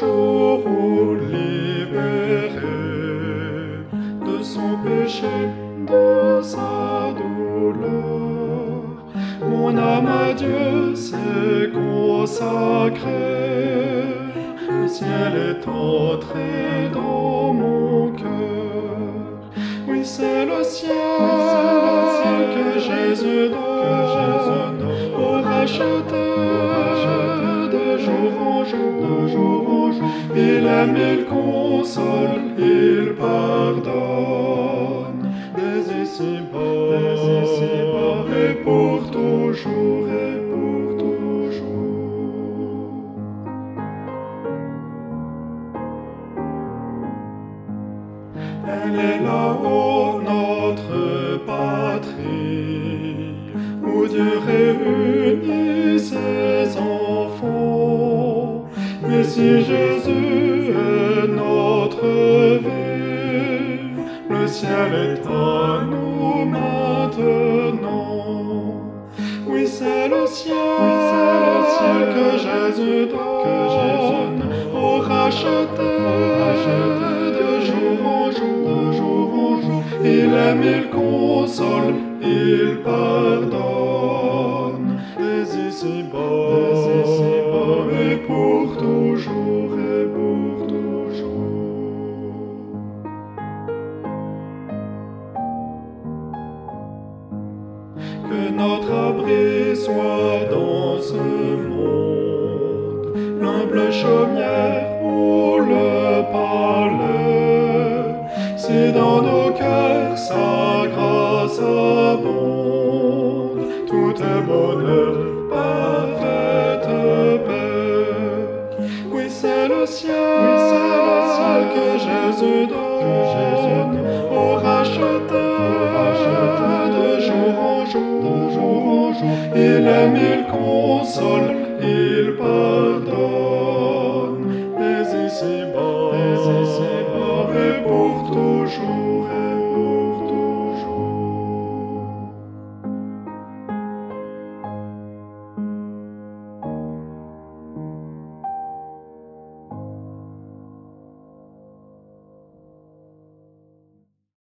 jour où libéré de son péché, de sa douleur, mon âme à Dieu s'est consacrée. Le ciel est entré dans mon cœur. Oui, c'est le ciel, que Jésus donne, jour en jour. Il aime, il console, il pardonne. Dès ici-bas, dès ici-bas, et pour toujours, et pour toujours. Elle est là-haut, notre patrie, où Dieu réunit ses si Jésus est notre vie, le ciel est à nous maintenant. Oui, c'est le ciel, que Jésus donne, que Jésus donne au racheté, de jour en jour, de jour en jour. Il aime, il console, il pardonne. Ici-bas, ici-bas, et pour toujours, et pour toujours. Que notre abri soit dans ce monde, l'humble chaumière ou le palais. Si dans nos cœurs sa grâce abonde, tout est bonheur, le ciel, oui, c'est le ciel que Jésus donne, que Jésus donne au de jour, de jour en jour. Il aime, il console, il pardonne.